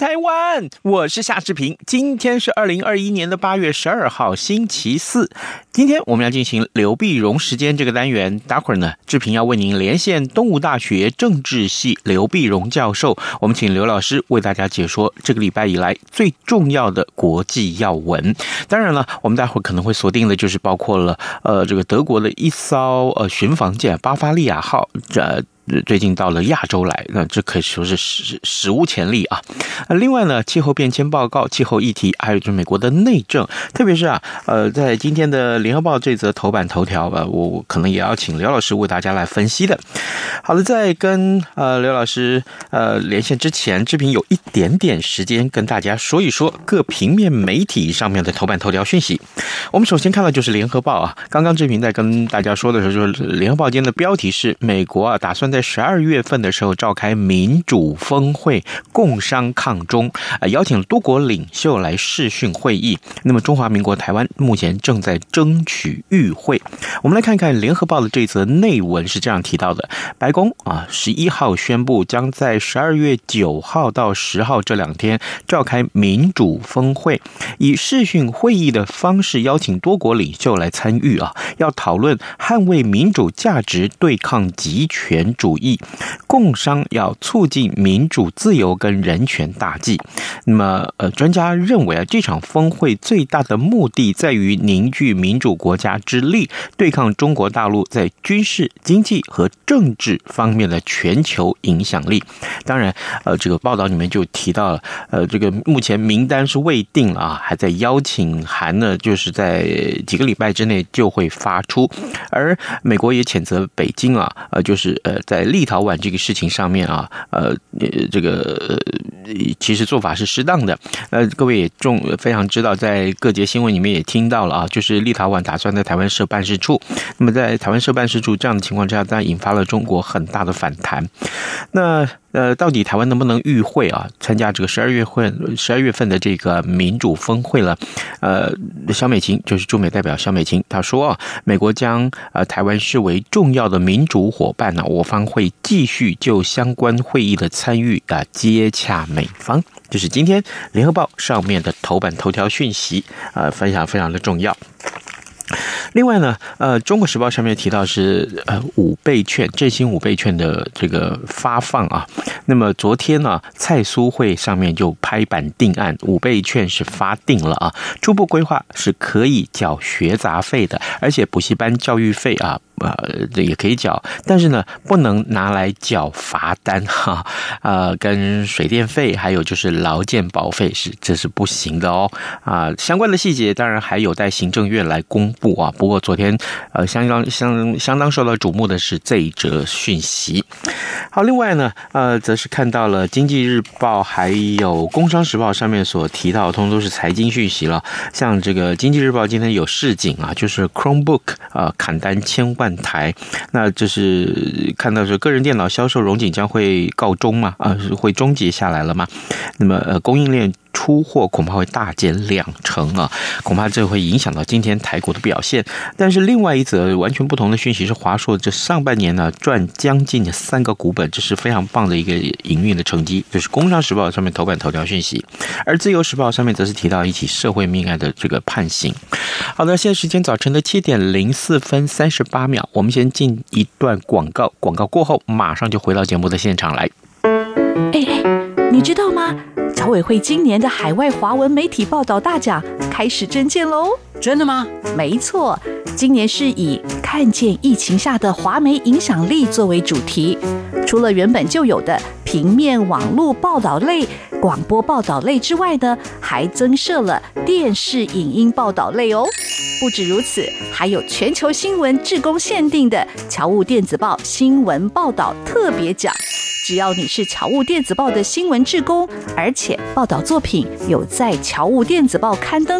台湾！我是夏志平。今天是二零二一年的八月十二号，星期四。今天我们要进行刘碧荣时间这个单元。待会儿呢，志平要为您连线东吴大学政治系刘碧荣教授。我们请刘老师为大家解说这个礼拜以来最重要的国际要闻。当然了，我们待会儿可能会锁定的就是包括了呃，这个德国的一艘呃巡防舰巴伐利亚号这。最近到了亚洲来，那这可以说是史史无前例啊！另外呢，气候变迁报告、气候议题，还有就是美国的内政，特别是啊，呃，在今天的联合报这则头版头条吧，我可能也要请刘老师为大家来分析的。好了，在跟呃刘老师呃连线之前，志平有一点点时间跟大家说一说各平面媒体上面的头版头条讯息。我们首先看到就是联合报啊，刚刚志平在跟大家说的时候，就是联合报今天的标题是美国啊打算在十二月份的时候召开民主峰会，共商抗中，啊，邀请多国领袖来视讯会议。那么中华民国台湾目前正在争取与会。我们来看看联合报的这则内文是这样提到的：白宫啊，十一号宣布将在十二月九号到十号这两天召开民主峰会，以视讯会议的方式邀请多国领袖来参与啊，要讨论捍卫民主价值，对抗极权主主义。共商要促进民主、自由跟人权大计。那么，呃，专家认为啊，这场峰会最大的目的在于凝聚民主国家之力，对抗中国大陆在军事、经济和政治方面的全球影响力。当然，呃，这个报道里面就提到了，呃，这个目前名单是未定啊，还在邀请函呢，就是在几个礼拜之内就会发出。而美国也谴责北京啊，呃，就是呃，在立陶宛这个事情上面啊，呃，这个其实做法是适当的。呃，各位也重非常知道，在各节新闻里面也听到了啊，就是立陶宛打算在台湾设办事处。那么在台湾设办事处这样的情况之下，当然引发了中国很大的反弹。那。呃，到底台湾能不能与会啊？参加这个十二月份、十二月份的这个民主峰会了？呃，小美琴就是驻美代表小美琴，她说啊，美国将呃台湾视为重要的民主伙伴呢，我方会继续就相关会议的参与啊接洽美方。就是今天联合报上面的头版头条讯息啊，分享非常的重要。另外呢，呃，《中国时报》上面提到是呃五倍券振兴五倍券的这个发放啊。那么昨天呢，蔡苏会上面就拍板定案，五倍券是发定了啊。初步规划是可以缴学杂费的，而且补习班教育费啊。呃，这也可以缴，但是呢，不能拿来缴罚单哈。呃，跟水电费，还有就是劳健保费是这是不行的哦。啊，相关的细节当然还有待行政院来公布啊。不过昨天呃，相当相相当受到瞩目的是这一则讯息。好，另外呢，呃，则是看到了《经济日报》还有《工商时报》上面所提到，通通都是财经讯息了。像这个《经济日报》今天有市警啊，就是 Chromebook 啊砍单千万。台，那就是看到说个人电脑销售融景将会告终嘛？啊，是会终结下来了嘛？那么呃，供应链。出货恐怕会大减两成啊，恐怕这会影响到今天台股的表现。但是另外一则完全不同的讯息是，华硕这上半年呢赚将近三个股本，这是非常棒的一个营运的成绩。就是《工商时报》上面头版头条讯息，而《自由时报》上面则是提到一起社会命案的这个判刑。好的，现在时间早晨的七点零四分三十八秒，我们先进一段广告，广告过后马上就回到节目的现场来。哎哎，你知道吗？侨委会今年的海外华文媒体报道大奖开始征件喽！真的吗？没错，今年是以“看见疫情下的华媒影响力”作为主题。除了原本就有的平面网络报道类，广播报道类之外呢，还增设了电视影音报道类哦。不止如此，还有全球新闻志工限定的侨务电子报新闻报道特别奖。只要你是侨务电子报的新闻志工，而且报道作品有在侨务电子报刊登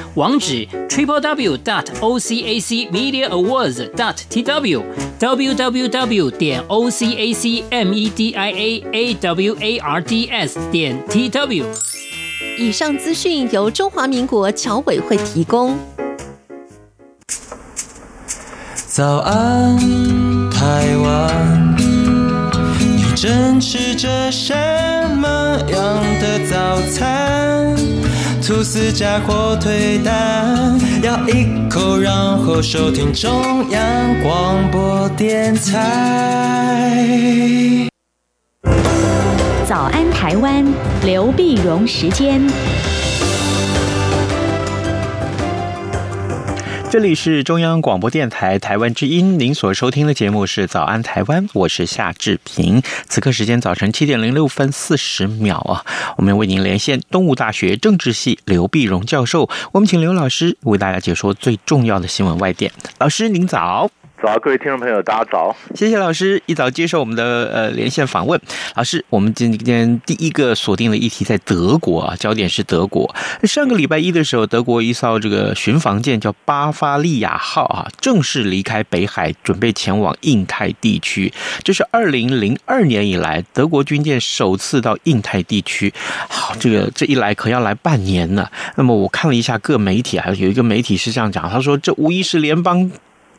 网址 triple w dot o c a c media awards dot t w w w w 点 o c a c m e d i a a w a r d s 点 t w。以上资讯由中华民国侨委会提供。早安，台湾，你正吃着什么样的早餐？吐司加火腿蛋，咬一口，然后收听中央广播电台。早安，台湾，刘碧荣时间。这里是中央广播电台台湾之音，您所收听的节目是《早安台湾》，我是夏志平。此刻时间早晨七点零六分四十秒啊，我们为您连线东吴大学政治系刘碧荣教授，我们请刘老师为大家解说最重要的新闻外电。老师您早。早，各位听众朋友，大家早！谢谢老师一早接受我们的呃连线访问。老师，我们今天第一个锁定的议题在德国啊，焦点是德国。上个礼拜一的时候，德国一艘这个巡防舰叫巴伐利亚号啊，正式离开北海，准备前往印太地区。这是二零零二年以来德国军舰首次到印太地区。好，这个这一来可要来半年了。那么我看了一下各媒体啊，有一个媒体是这样讲，他说这无疑是联邦。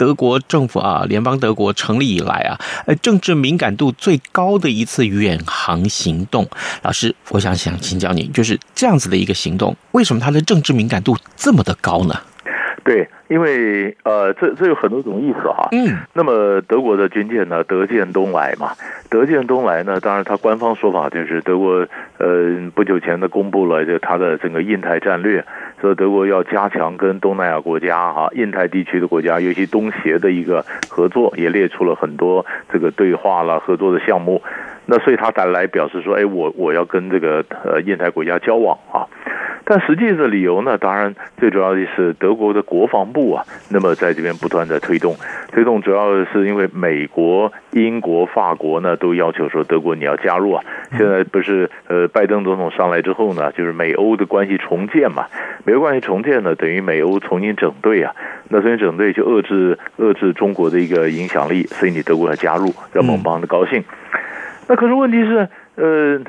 德国政府啊，联邦德国成立以来啊，呃，政治敏感度最高的一次远航行动。老师，我想想请教您，就是这样子的一个行动，为什么它的政治敏感度这么的高呢？对，因为呃，这这有很多种意思哈。嗯。那么德国的军舰呢，德建东来嘛，德建东来呢，当然它官方说法就是德国呃不久前呢公布了就它的整个印太战略。说德国要加强跟东南亚国家、哈印太地区的国家，尤其东协的一个合作，也列出了很多这个对话了合作的项目。那所以他才来表示说，哎，我我要跟这个呃印太国家交往啊。但实际的理由呢，当然最主要的是德国的国防部啊，那么在这边不断的推动，推动主要是因为美国、英国、法国呢都要求说德国你要加入啊。现在不是呃拜登总统上来之后呢，就是美欧的关系重建嘛，美欧关系重建呢等于美欧重新整队啊，那重新整队就遏制遏制中国的一个影响力，所以你德国要加入，让盟邦的高兴。那可是问题是，呃。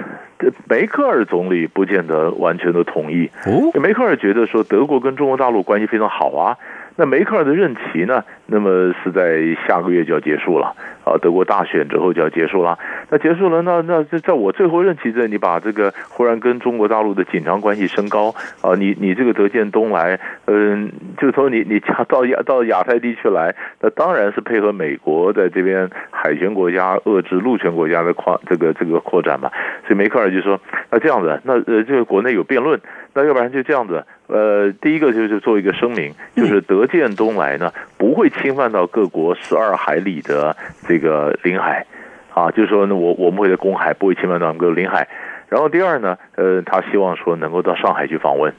梅克尔总理不见得完全的同意。梅克尔觉得说德国跟中国大陆关系非常好啊。那梅克尔的任期呢？那么是在下个月就要结束了啊！德国大选之后就要结束了。那结束了，那那在在我最后任期内，你把这个忽然跟中国大陆的紧张关系升高啊！你你这个德建东来，嗯，就说你你加到亚到亚太地区来，那当然是配合美国在这边海权国家遏制陆权国家的扩这个这个扩展嘛。所以梅克尔就说：那这样子，那呃这个国内有辩论，那要不然就这样子。呃，第一个就是做一个声明，就是德建东来呢不会侵犯到各国十二海里的这个领海，啊，就是说呢，我我们会在公海不会侵犯到各个领海。然后第二呢，呃，他希望说能够到上海去访问，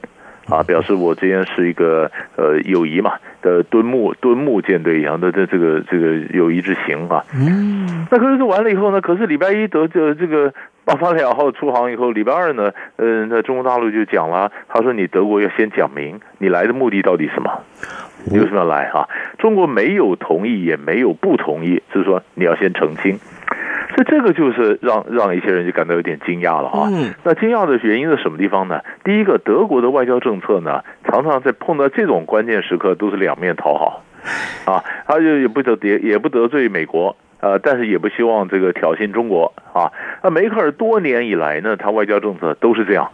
啊，表示我之间是一个呃友谊嘛的敦睦敦睦舰队一样的这这个这个友谊之行啊。嗯，那可是完了以后呢，可是礼拜一德这这个。巴伐利亚号出航以后，礼拜二呢，嗯，那中国大陆就讲了，他说你德国要先讲明你来的目的到底什么，你为什么要来啊？中国没有同意，也没有不同意，就是说你要先澄清。所以这个就是让让一些人就感到有点惊讶了哈。那惊讶的原因是什么地方呢？第一个，德国的外交政策呢，常常在碰到这种关键时刻都是两面讨好，啊，他就也不得也也不得罪美国。呃，但是也不希望这个挑衅中国啊。那梅克尔多年以来呢，他外交政策都是这样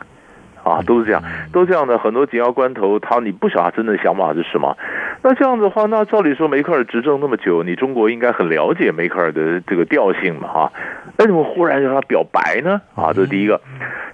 啊，都是这样，都这样的。很多紧要关头，他你不晓得他真的想法是什么。那这样的话，那照理说梅克尔执政那么久，你中国应该很了解梅克尔的这个调性嘛，哈？为什么忽然让他表白呢？啊，这是第一个。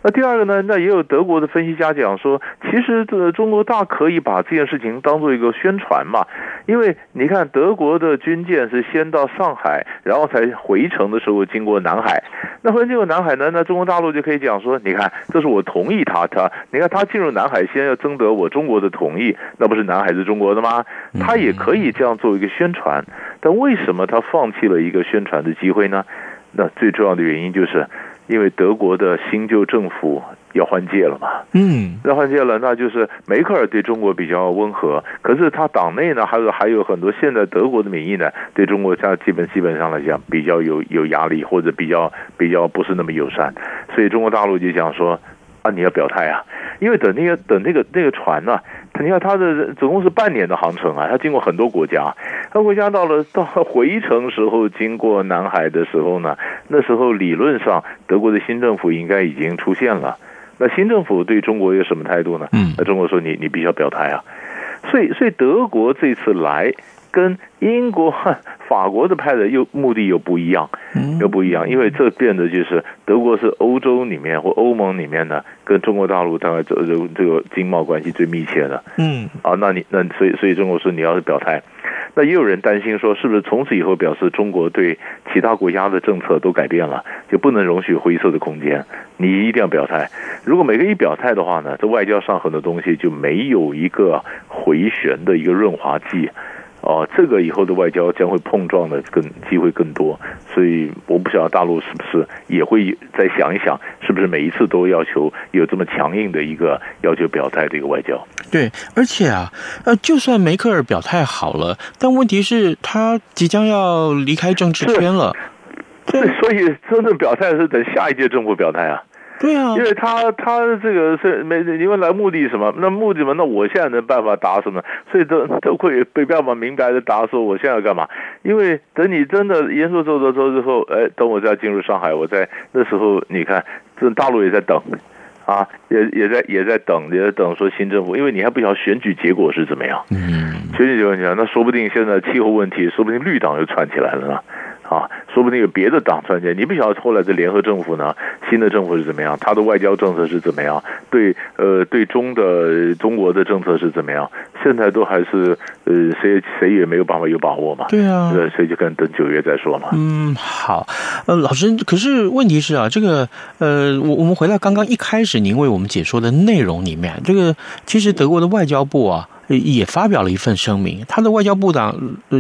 那第二个呢？那也有德国的分析家讲说，其实这中国大可以把这件事情当做一个宣传嘛，因为你看德国的军舰是先到上海，然后才回程的时候经过南海。那回经过南海呢？那中国大陆就可以讲说，你看，这是我同意他，他，你看他进入南海先要征得我中国的同意，那不是南海是中国的吗？他也可以这样做一个宣传，但为什么他放弃了一个宣传的机会呢？那最重要的原因就是。因为德国的新旧政府要换届了嘛，嗯，要换届了，那就是梅克尔对中国比较温和，可是他党内呢，还有还有很多现在德国的民意呢，对中国像基本基本上来讲比较有有压力，或者比较比较不是那么友善，所以中国大陆就讲说啊，你要表态啊，因为等那个等那个那个船呢、啊。你看，它的总共是半年的航程啊，它经过很多国家，它国家到了到回程时候，经过南海的时候呢，那时候理论上德国的新政府应该已经出现了。那新政府对中国有什么态度呢？嗯，那中国说你你必须要表态啊，所以所以德国这次来。跟英国、法国的派的又目的又不一样，又不一样，因为这变得就是德国是欧洲里面或欧盟里面呢，跟中国大陆当然这这这个经贸关系最密切的。嗯，啊，那你那所以所以中国说你要是表态，那也有人担心说，是不是从此以后表示中国对其他国家的政策都改变了，就不能容许灰色的空间，你一定要表态。如果每个一表态的话呢，这外交上很多东西就没有一个回旋的一个润滑剂。哦，这个以后的外交将会碰撞的更机会更多，所以我不晓得大陆是不是也会再想一想，是不是每一次都要求有这么强硬的一个要求表态的一个外交？对，而且啊，呃，就算梅克尔表态好了，但问题是，他即将要离开政治圈了，对，所以真正表态是等下一届政府表态啊。对啊，因为他他这个是没你问来目的是什么？那目的嘛，那我现在能办法答什么？所以都都会被办法明白的答说我现在要干嘛？因为等你真的严肃做做做之后，哎，等我再进入上海，我在那时候你看，这大陆也在等，啊，也也在也在等，也在等说新政府，因为你还不晓得选举结果是怎么样。嗯，选举结果讲，那说不定现在气候问题，说不定绿党又窜起来了呢。啊，说不定有别的党参加，你不晓得后来的联合政府呢？新的政府是怎么样？他的外交政策是怎么样？对，呃，对中的中国的政策是怎么样？现在都还是呃，谁谁也没有办法有把握嘛。对啊，所以就跟等九月再说嘛。嗯，好，呃，老师，可是问题是啊，这个呃，我我们回到刚刚一开始您为我们解说的内容里面，这个其实德国的外交部啊。也发表了一份声明，他的外交部长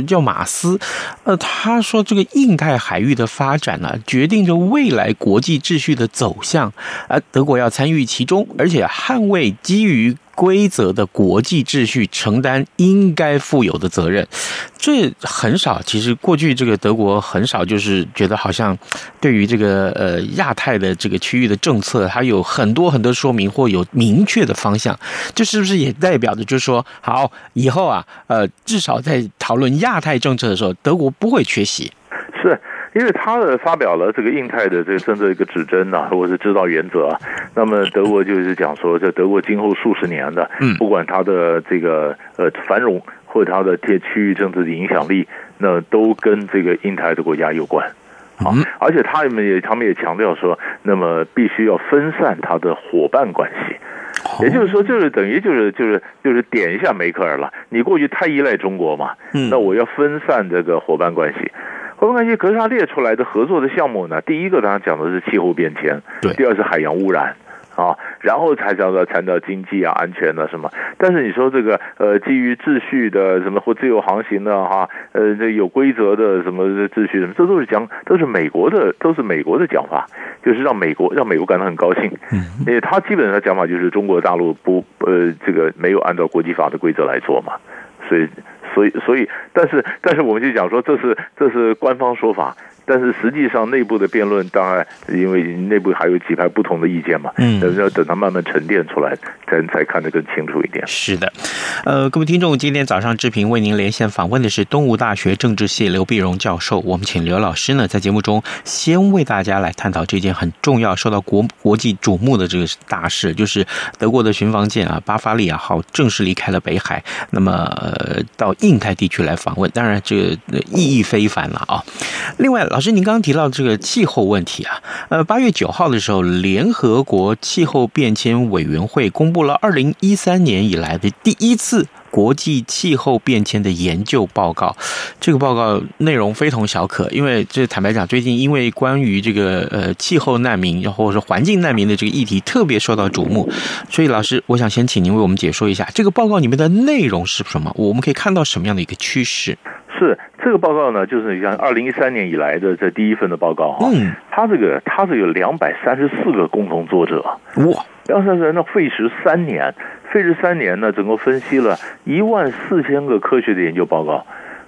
叫马斯，呃，他说这个印太海域的发展呢，决定着未来国际秩序的走向，而德国要参与其中，而且捍卫基于。规则的国际秩序，承担应该负有的责任，这很少。其实过去这个德国很少，就是觉得好像对于这个呃亚太的这个区域的政策，它有很多很多说明或有明确的方向。这是不是也代表着，就是说，好以后啊，呃，至少在讨论亚太政策的时候，德国不会缺席？是。因为他的发表了这个印太的这个政策一个指针呐、啊，或者是指导原则啊，那么德国就是讲说，在德国今后数十年的，不管它的这个呃繁荣或者它的这区域政治的影响力，那都跟这个印太的国家有关。啊。而且他们也他们也强调说，那么必须要分散它的伙伴关系，也就是说，就是等于就是就是就是点一下梅克尔了，你过去太依赖中国嘛，那我要分散这个伙伴关系。伙伴关系，可是他列出来的合作的项目呢？第一个当然讲的是气候变迁，对；第二是海洋污染，啊，然后才讲到谈到经济啊、安全啊什么。但是你说这个呃，基于秩序的什么或自由航行的哈，呃，这有规则的什么秩序什么，这都是讲都是美国的，都是美国的讲法，就是让美国让美国感到很高兴。嗯，因为他基本上讲法就是中国大陆不呃这个没有按照国际法的规则来做嘛，所以。所以，所以，但是，但是，我们就讲说，这是这是官方说法。但是实际上内部的辩论，当然因为内部还有几派不同的意见嘛，嗯，但是要等它慢慢沉淀出来，才才看得更清楚一点。是的，呃，各位听众，今天早上志平为您连线访问的是东吴大学政治系刘碧荣教授，我们请刘老师呢在节目中先为大家来探讨这件很重要、受到国国际瞩目的这个大事，就是德国的巡防舰啊巴伐利亚号正式离开了北海，那么呃到印太地区来访问，当然这个意义非凡了啊。另外，老师，您刚刚提到这个气候问题啊，呃，八月九号的时候，联合国气候变迁委员会公布了二零一三年以来的第一次国际气候变迁的研究报告。这个报告内容非同小可，因为这坦白讲，最近因为关于这个呃气候难民，或者说环境难民的这个议题特别受到瞩目，所以老师，我想先请您为我们解说一下这个报告里面的内容是什么，我们可以看到什么样的一个趋势。是这个报告呢，就是你像二零一三年以来的这第一份的报告哈，嗯，它这个它是有两百三十四个共同作者，哇，两百三十人呢费时三年，费时三年呢，整个分析了一万四千个科学的研究报告。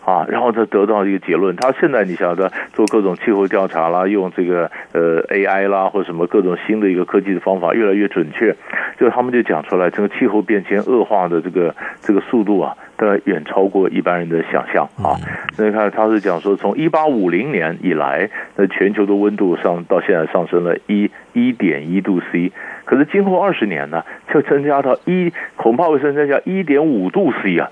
啊，然后他得到一个结论。他现在你晓得做各种气候调查啦，用这个呃 AI 啦，或者什么各种新的一个科技的方法越来越准确。就他们就讲出来，这个气候变迁恶化的这个这个速度啊，都远超过一般人的想象啊。那你看他是讲说，从一八五零年以来，那全球的温度上到现在上升了一一点一度 C，可是今后二十年呢，就增加到一，恐怕会增加一点五度 C 啊。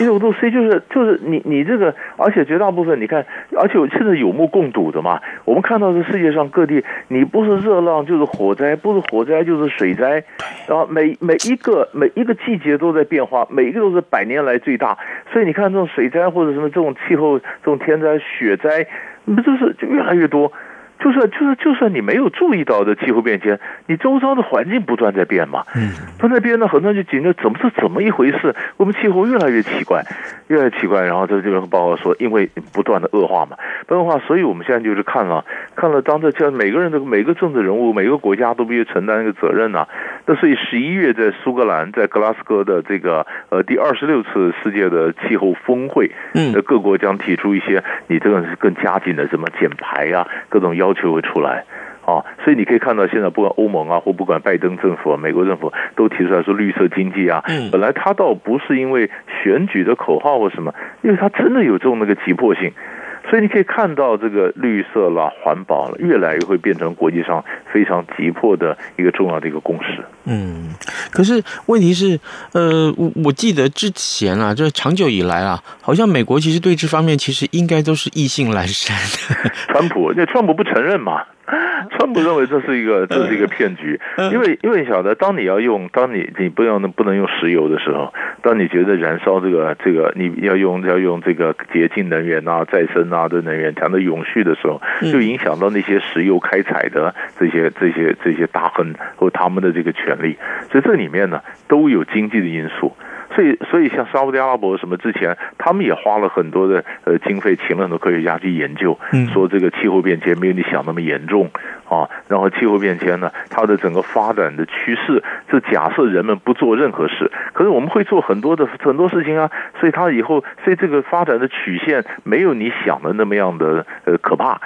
一点五度 C 就是就是你你这个，而且绝大部分你看，而且我现在有目共睹的嘛。我们看到这世界上各地，你不是热浪就是火灾，不是火灾就是水灾，然后每每一个每一个季节都在变化，每一个都是百年来最大。所以你看这种水灾或者什么这种气候这种天灾雪灾，不就是就越来越多。就是就是，就算你没有注意到的气候变迁，你周遭的环境不断在变嘛。嗯，他那边呢，很多人就觉得怎么是怎么一回事？我们气候越来越奇怪，越来越奇怪。然后这这边报告说，因为不断的恶化嘛，恶化，所以我们现在就是看了看了，当这这每个人的每个政治人物，每个国家都必须承担一个责任呐、啊。那所以十一月在苏格兰，在格拉斯哥的这个呃第二十六次世界的气候峰会，嗯，各国将提出一些你这个是更加紧的什么减排啊，各种要求会出来。啊，所以你可以看到现在不管欧盟啊，或不管拜登政府啊，美国政府都提出来说绿色经济啊，嗯，本来他倒不是因为选举的口号或什么，因为他真的有这种那个急迫性。所以你可以看到，这个绿色啦、环保了，越来越会变成国际上非常急迫的一个重要的一个共识。嗯，可是问题是，呃，我我记得之前啊，这长久以来啊，好像美国其实对这方面其实应该都是意兴阑珊的。川普，那川普不承认嘛？川普认为这是一个这是一个骗局，因为因为晓得，当你要用，当你你不要不能用石油的时候，当你觉得燃烧这个这个你要用要用这个洁净能源啊、再生啊的能源讲的永续的时候，就影响到那些石油开采的这些这些这些大亨和他们的这个权利，所以这里面呢都有经济的因素。所以，所以像沙乌地阿拉伯什么之前，他们也花了很多的呃经费，请了很多科学家去研究，说这个气候变迁没有你想那么严重啊。然后气候变迁呢，它的整个发展的趋势是假设人们不做任何事，可是我们会做很多的很多事情啊。所以它以后，所以这个发展的曲线没有你想的那么样的呃可怕。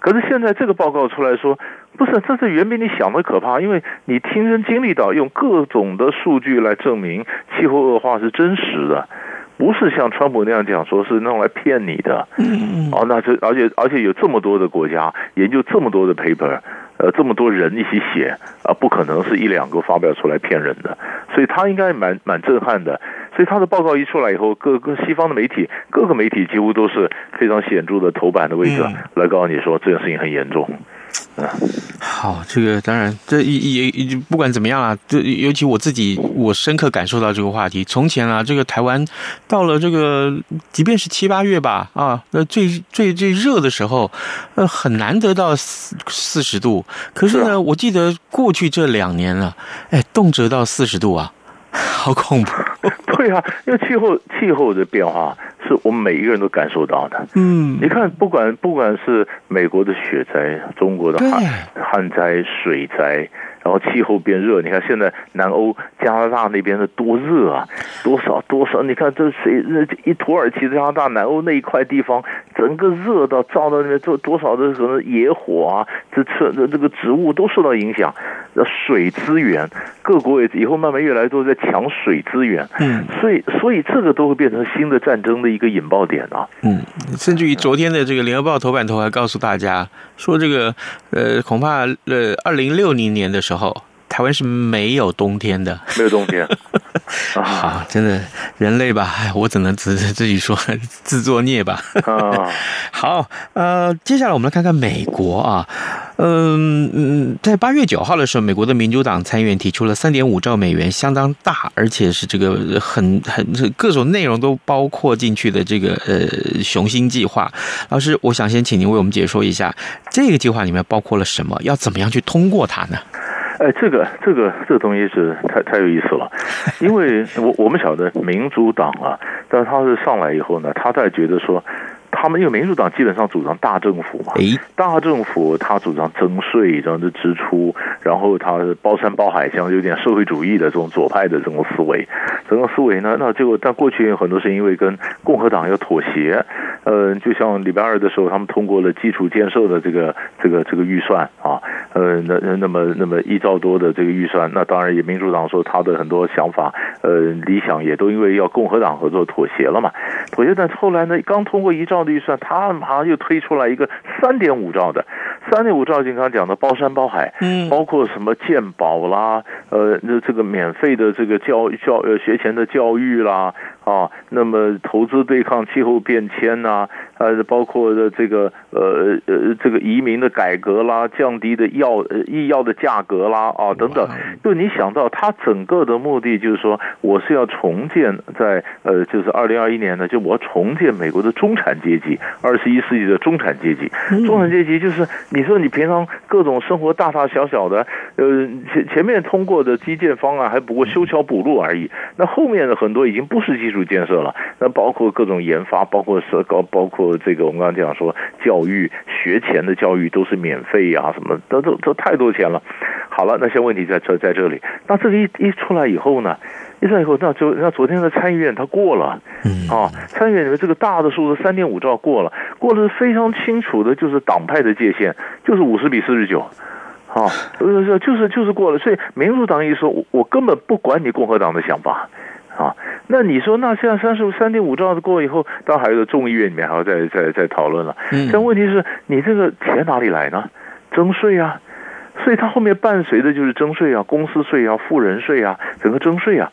可是现在这个报告出来说。不是，这是远比你想的可怕，因为你亲身经历到，用各种的数据来证明气候恶化是真实的，不是像川普那样讲说是弄来骗你的。嗯哦，那这而且而且有这么多的国家研究这么多的 paper，呃，这么多人一起写啊，不可能是一两个发表出来骗人的，所以他应该蛮蛮震撼的。所以他的报告一出来以后，各个西方的媒体，各个媒体几乎都是非常显著的头版的位置来告诉你说这件事情很严重。啊，好，这个当然，这也也不管怎么样啊，这尤其我自己，我深刻感受到这个话题。从前啊，这个台湾到了这个，即便是七八月吧，啊，那最最最热的时候，呃，很难得到四四十度。可是呢，我记得过去这两年了，哎，动辄到四十度啊，好恐怖。对啊，因为气候气候的变化。是我们每一个人都感受到的。嗯，你看，不管不管是美国的雪灾、中国的旱旱灾、水灾然后气候变热。你看现在南欧加拿大那边的多热啊，多少多少？你看这谁？一土耳其、加拿大、南欧那一块地方，整个热到照到那边，做多少的可能野火啊？这这这这个植物都受到影响。水资源，各国也以后慢慢越来越多在抢水资源。嗯，所以所以这个都会变成新的战争的一个引爆点啊。嗯，甚至于昨天的这个联合报头版头还告诉大家说，这个呃，恐怕呃，二零六零年的时候。台湾是没有冬天的，没有冬天。好，真的人类吧，我只能自自己说自作孽吧。啊，好，呃，接下来我们来看看美国啊，嗯嗯，在八月九号的时候，美国的民主党参议员提出了三点五兆美元，相当大，而且是这个很很各种内容都包括进去的这个呃雄心计划。老师，我想先请您为我们解说一下这个计划里面包括了什么，要怎么样去通过它呢？哎，这个这个这个东西是太太有意思了，因为 我我们晓得民主党啊，但是他是上来以后呢，他在觉得说。他们因为民主党基本上主张大政府嘛，大政府他主张征税，然后的支出，然后他包山包海，像有点社会主义的这种左派的这种思维，这种思维呢，那结果但过去有很多是因为跟共和党要妥协，呃，就像礼拜二的时候，他们通过了基础建设的这个这个这个预算啊，呃，那那么那么一兆多的这个预算，那当然也民主党说他的很多想法，呃，理想也都因为要共和党合作妥协了嘛，妥协，但后来呢，刚通过一兆的。预算，他马上又推出来一个三点五兆的，三点五兆就刚刚讲的包山包海，嗯，包括什么健保啦，呃，那这个免费的这个教教呃学前的教育啦，啊，那么投资对抗气候变迁呐、啊。呃，包括的这个呃呃这个移民的改革啦，降低的药呃医药的价格啦啊等等，就你想到它整个的目的就是说，我是要重建在呃就是二零二一年呢，就我要重建美国的中产阶级，二十一世纪的中产阶级，中产阶级就是你说你平常各种生活大大小小的，呃前前面通过的基建方案还不过修桥补路而已，那后面的很多已经不是基础建设了，那包括各种研发，包括社高，包括。这个我们刚刚讲说，教育学前的教育都是免费呀，什么都都都太多钱了。好了，那些问题在这在这里。那这个一一出来以后呢，一出来以后，那就那昨天的参议院他过了，啊，参议院里面这个大的数字三点五兆过了，过了是非常清楚的，就是党派的界限，就是五十比四十九，啊，就是就是就是过了。所以民主党一说，我我根本不管你共和党的想法。啊，那你说，那现在三十五三点五兆的过以后，当然还有众议院里面还要再再再讨论了。嗯，但问题是你这个钱哪里来呢？征税啊，所以它后面伴随的就是征税啊，公司税啊，富人税啊，整个征税啊。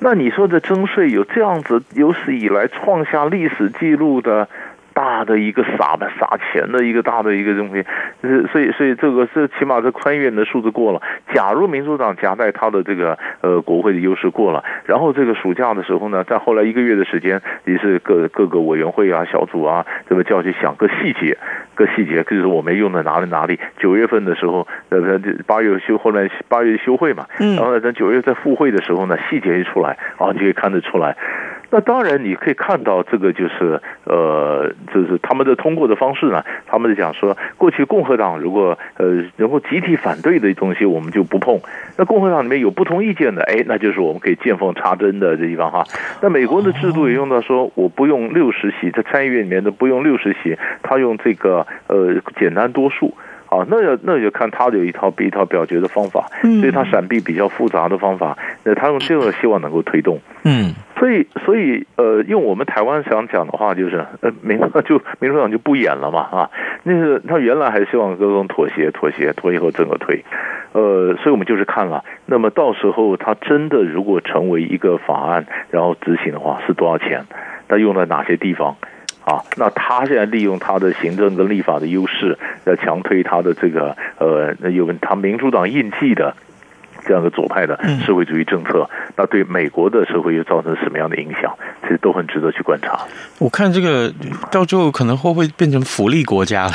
那你说的征税有这样子有史以来创下历史记录的？大的一个撒的撒钱的一个大的一个东西，是所以所以这个是起码这宽裕的数字过了。假如民主党夹带他的这个呃国会的优势过了，然后这个暑假的时候呢，在后来一个月的时间，也是各各个委员会啊小组啊，这么叫去想个细节，个细节就是我们用的哪里哪里。九月份的时候，呃八月休后来八月休会嘛，然后呢等九月在复会的时候呢，细节一出来啊，你就可以看得出来。那当然，你可以看到这个就是呃，是他们的通过的方式呢。他们就讲说，过去共和党如果呃能够集体反对的东西，我们就不碰。那共和党里面有不同意见的，哎，那就是我们可以见缝插针的这地方哈。那美国的制度也用到说，我不用六十席，在参议院里面的不用六十席，他用这个呃简单多数。啊，那就那就看他有一套比一套表决的方法，所以他闪避比较复杂的方法，那他用这个希望能够推动。嗯，所以所以呃，用我们台湾想讲的话，就是呃，民就民主党就不演了嘛啊，那个他原来还希望各种妥协妥协，妥协后整个推，呃，所以我们就是看了，那么到时候他真的如果成为一个法案，然后执行的话，是多少钱？他用了哪些地方？啊，那他现在利用他的行政跟立法的优势，要强推他的这个呃，有他民主党印记的这样的左派的社会主义政策，那对美国的社会又造成什么样的影响？其实都很值得去观察。我看这个到最后可能会不会变成福利国家了？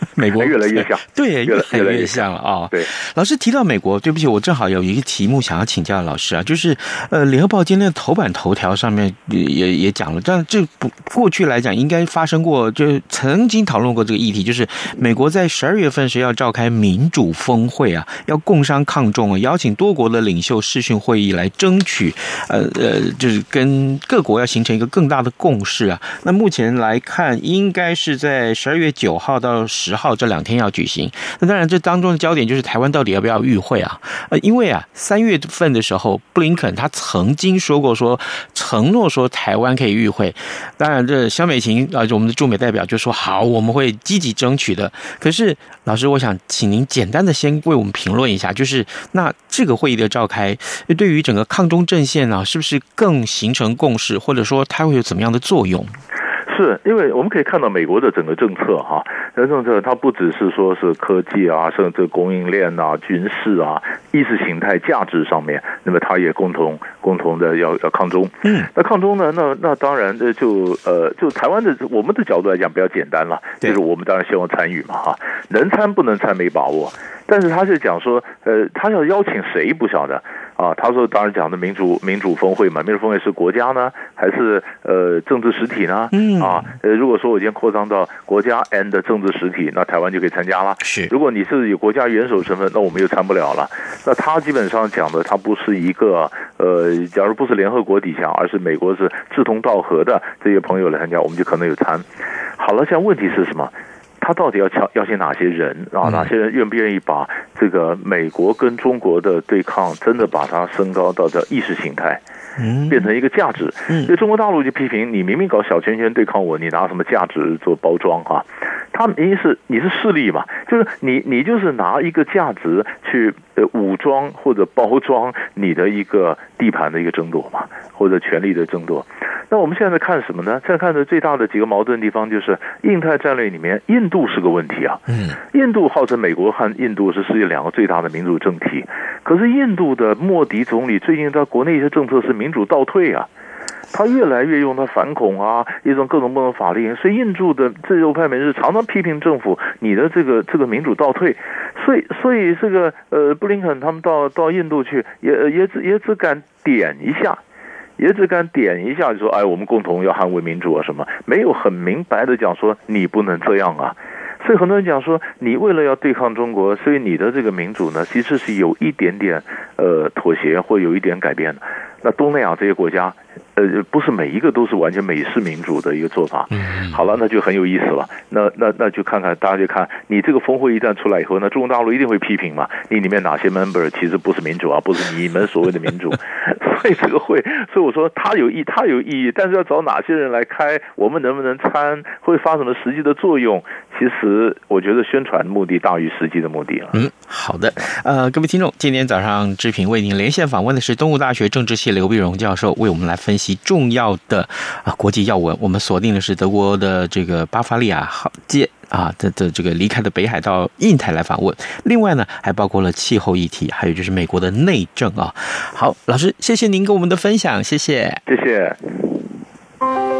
美国越来越像，对，越来越像了啊、哦。对，老师提到美国，对不起，我正好有一个题目想要请教老师啊，就是呃，联合报今天的头版头条上面也也也讲了，但这不过去来讲应该发生过，就曾经讨论过这个议题，就是美国在十二月份是要召开民主峰会啊，要共商抗中啊，邀请多国的领袖视讯会议来争取，呃呃，就是跟各国要形成一个更大的共识啊。那目前来看，应该是在十二月九号到十十号这两天要举行。那当然，这当中的焦点就是台湾到底要不要与会啊？呃，因为啊，三月份的时候，布林肯他曾经说过说，承诺说台湾可以与会。当然，这肖美琴啊，我们的驻美代表就说好，我们会积极争取的。可是，老师，我想请您简单的先为我们评论一下，就是那这个会议的召开，对于整个抗中阵线啊，是不是更形成共识，或者说它会有怎么样的作用？是因为我们可以看到美国的整个政策哈，这个政策它不只是说是科技啊，甚至供应链啊、军事啊、意识形态价值上面，那么它也共同共同的要要抗中。嗯，那抗中呢？那那当然这就呃就台湾的我们的角度来讲比较简单了，就是我们当然希望参与嘛哈，能参不能参没把握，但是他是讲说呃他要邀请谁不晓得。啊，他说当然讲的民主民主峰会嘛，民主峰会是国家呢，还是呃政治实体呢？嗯啊，呃如果说我今天扩张到国家 and 政治实体，那台湾就可以参加了。是，如果你是有国家元首身份，那我们就参不了了。那他基本上讲的，他不是一个呃，假如不是联合国底下，而是美国是志同道合的这些朋友来参加，我们就可能有参。好了，现在问题是什么？他到底要邀邀请哪些人啊？哪些人愿不愿意把这个美国跟中国的对抗，真的把它升高到叫意识形态，变成一个价值？因为中国大陆就批评你明明搞小圈圈对抗我，你拿什么价值做包装啊？他明明是你是势力嘛，就是你你就是拿一个价值去呃武装或者包装你的一个地盘的一个争夺嘛，或者权力的争夺。那我们现在在看什么呢？现在看的最大的几个矛盾的地方就是印太战略里面，印度是个问题啊。嗯，印度号称美国和印度是世界两个最大的民主政体，可是印度的莫迪总理最近在国内一些政策是民主倒退啊，他越来越用他反恐啊，一种各种各种法令，所以印度的自由派人士常常批评政府，你的这个这个民主倒退，所以所以这个呃布林肯他们到到印度去，也也只也只敢点一下。也只敢点一下就说，哎，我们共同要捍卫民主啊什么，没有很明白的讲说你不能这样啊。所以很多人讲说，你为了要对抗中国，所以你的这个民主呢，其实是有一点点呃妥协或有一点改变的。那东南亚这些国家。呃，不是每一个都是完全美式民主的一个做法。嗯，好了，那就很有意思了。那那那就看看大家就看你这个峰会一旦出来以后，那中国大陆一定会批评嘛？你里面哪些 member 其实不是民主啊，不是你们所谓的民主。所以这个会，所以我说它有意，它有意义，但是要找哪些人来开，我们能不能参，会发生什么实际的作用？其实我觉得宣传目的大于实际的目的了。嗯，好的。呃，各位听众，今天早上志平为您连线访问的是东吴大学政治系刘碧荣教授，为我们来分析。重要的啊国际要闻，我们锁定的是德国的这个巴伐利亚号舰啊的的这个离开的北海到印太来访问。另外呢，还包括了气候议题，还有就是美国的内政啊。好，老师，谢谢您跟我们的分享，谢谢，谢谢。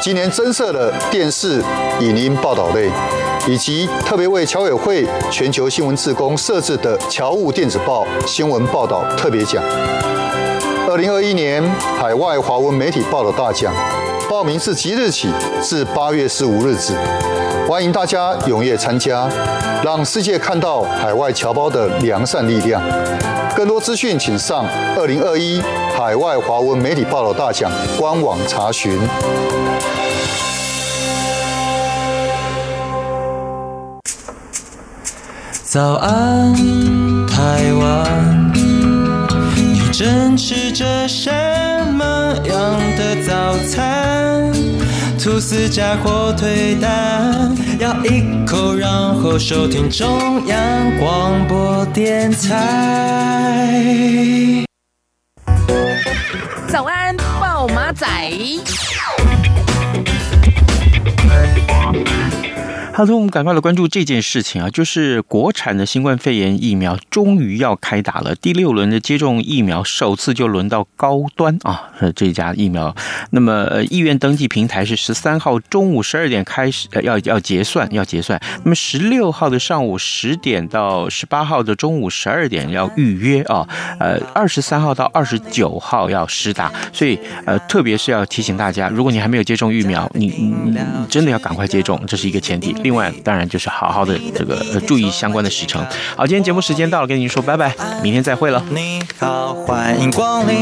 今年增设了电视、影音报道类。以及特别为侨委会全球新闻志工设置的侨务电子报新闻报道特别奖。二零二一年海外华文媒体报道大奖，报名自即日起至八月十五日止，欢迎大家踊跃参加，让世界看到海外侨胞的良善力量。更多资讯请上二零二一海外华文媒体报道大奖官网查询。早安，台湾，你正吃着什么样的早餐？吐司加火腿蛋，咬一口，然后收听中央广播电台。早安，报马仔。好的，我们赶快来关注这件事情啊，就是国产的新冠肺炎疫苗终于要开打了，第六轮的接种疫苗首次就轮到高端啊，这家疫苗。那么呃意愿登记平台是十三号中午十二点开始，要要结算，要结算。那么十六号的上午十点到十八号的中午十二点要预约啊，呃，二十三号到二十九号要实打。所以呃，特别是要提醒大家，如果你还没有接种疫苗，你你，你真的要赶快接种，这是一个前提。另外，当然就是好好的这个注意相关的时程。好，今天节目时间到了，跟您说拜拜，明天再会了。你好，欢迎光临。